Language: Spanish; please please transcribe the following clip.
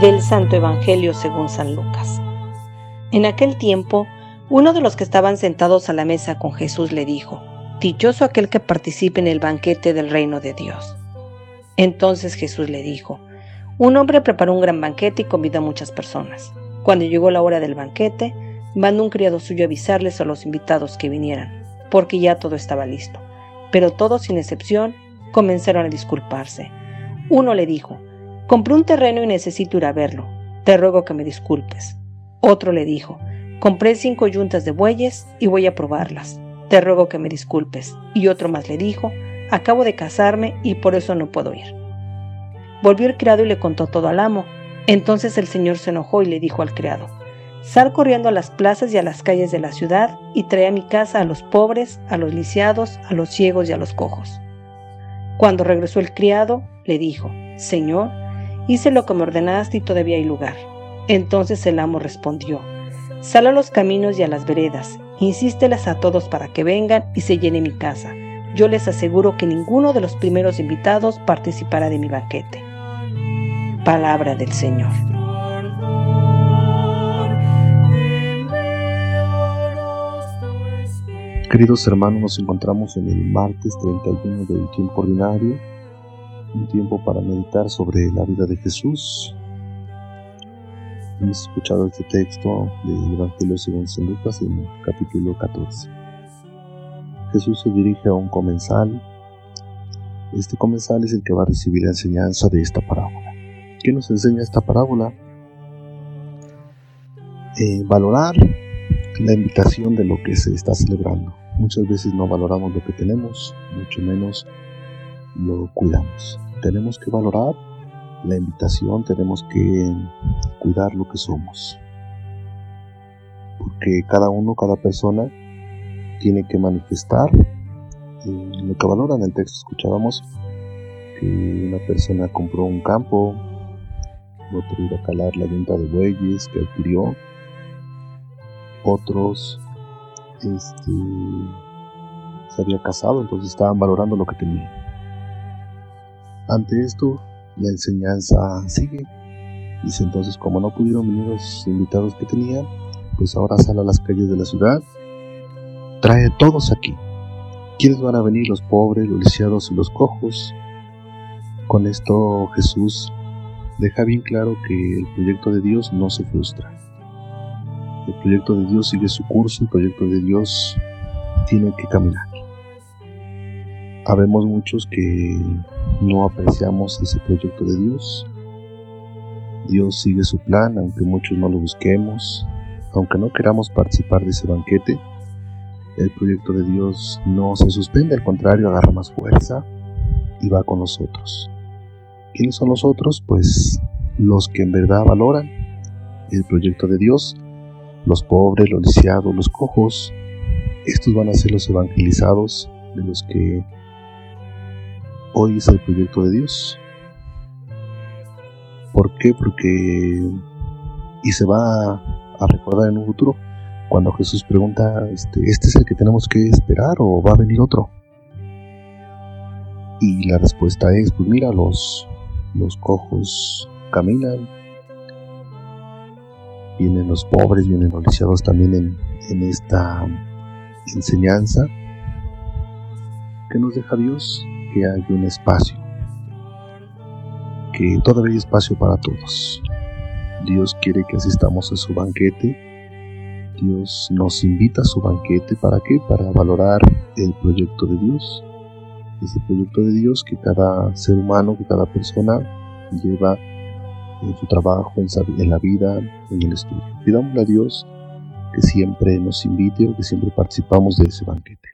Del Santo Evangelio según San Lucas. En aquel tiempo, uno de los que estaban sentados a la mesa con Jesús le dijo, Dichoso aquel que participe en el banquete del reino de Dios. Entonces Jesús le dijo, Un hombre preparó un gran banquete y convidó a muchas personas. Cuando llegó la hora del banquete, mandó un criado suyo a avisarles a los invitados que vinieran, porque ya todo estaba listo. Pero todos, sin excepción, comenzaron a disculparse. Uno le dijo, Compré un terreno y necesito ir a verlo. Te ruego que me disculpes. Otro le dijo, Compré cinco yuntas de bueyes y voy a probarlas. Te ruego que me disculpes. Y otro más le dijo, Acabo de casarme y por eso no puedo ir. Volvió el criado y le contó todo al amo. Entonces el señor se enojó y le dijo al criado, Sal corriendo a las plazas y a las calles de la ciudad y trae a mi casa a los pobres, a los lisiados, a los ciegos y a los cojos. Cuando regresó el criado, le dijo, Señor, hice lo que me ordenaste y todavía hay lugar. Entonces el amo respondió, Sal a los caminos y a las veredas, insísteles a todos para que vengan y se llene mi casa. Yo les aseguro que ninguno de los primeros invitados participará de mi banquete. Palabra del Señor. Queridos hermanos, nos encontramos en el martes 31 del tiempo ordinario, un tiempo para meditar sobre la vida de Jesús. Hemos escuchado este texto del Evangelio según San Lucas en capítulo 14. Jesús se dirige a un comensal. Este comensal es el que va a recibir la enseñanza de esta parábola. ¿Qué nos enseña esta parábola? Eh, valorar la invitación de lo que se está celebrando. Muchas veces no valoramos lo que tenemos, mucho menos lo cuidamos. Tenemos que valorar la invitación, tenemos que cuidar lo que somos. Porque cada uno, cada persona tiene que manifestar eh, lo que valora. En el texto escuchábamos que una persona compró un campo, otro iba a calar la venta de bueyes que adquirió, otros este, se había casado, entonces estaban valorando lo que tenía. Ante esto, la enseñanza sigue. Dice entonces, como no pudieron venir los invitados que tenían, pues ahora sale a las calles de la ciudad, trae a todos aquí. ¿Quiénes van a venir? Los pobres, los lisiados y los cojos. Con esto Jesús deja bien claro que el proyecto de Dios no se frustra. El proyecto de Dios sigue su curso, el proyecto de Dios tiene que caminar. Habemos muchos que no apreciamos ese proyecto de Dios. Dios sigue su plan, aunque muchos no lo busquemos, aunque no queramos participar de ese banquete. El proyecto de Dios no se suspende, al contrario, agarra más fuerza y va con nosotros. ¿Quiénes son los otros? Pues los que en verdad valoran el proyecto de Dios, los pobres, los lisiados, los cojos, estos van a ser los evangelizados de los que hoy es el proyecto de Dios. ¿Por qué? Porque y se va a recordar en un futuro cuando Jesús pregunta, este, ¿este es el que tenemos que esperar o va a venir otro? Y la respuesta es, pues mira, los, los cojos caminan, vienen los pobres, vienen los lisiados también en, en esta enseñanza que nos deja Dios, que hay un espacio, que todavía hay espacio para todos. Dios quiere que asistamos a su banquete. Dios nos invita a su banquete. ¿Para qué? Para valorar el proyecto de Dios. Ese proyecto de Dios que cada ser humano, que cada persona lleva en su trabajo, en, la vida, en el estudio. Pidámosle a Dios que siempre nos invite o que siempre participamos de ese banquete.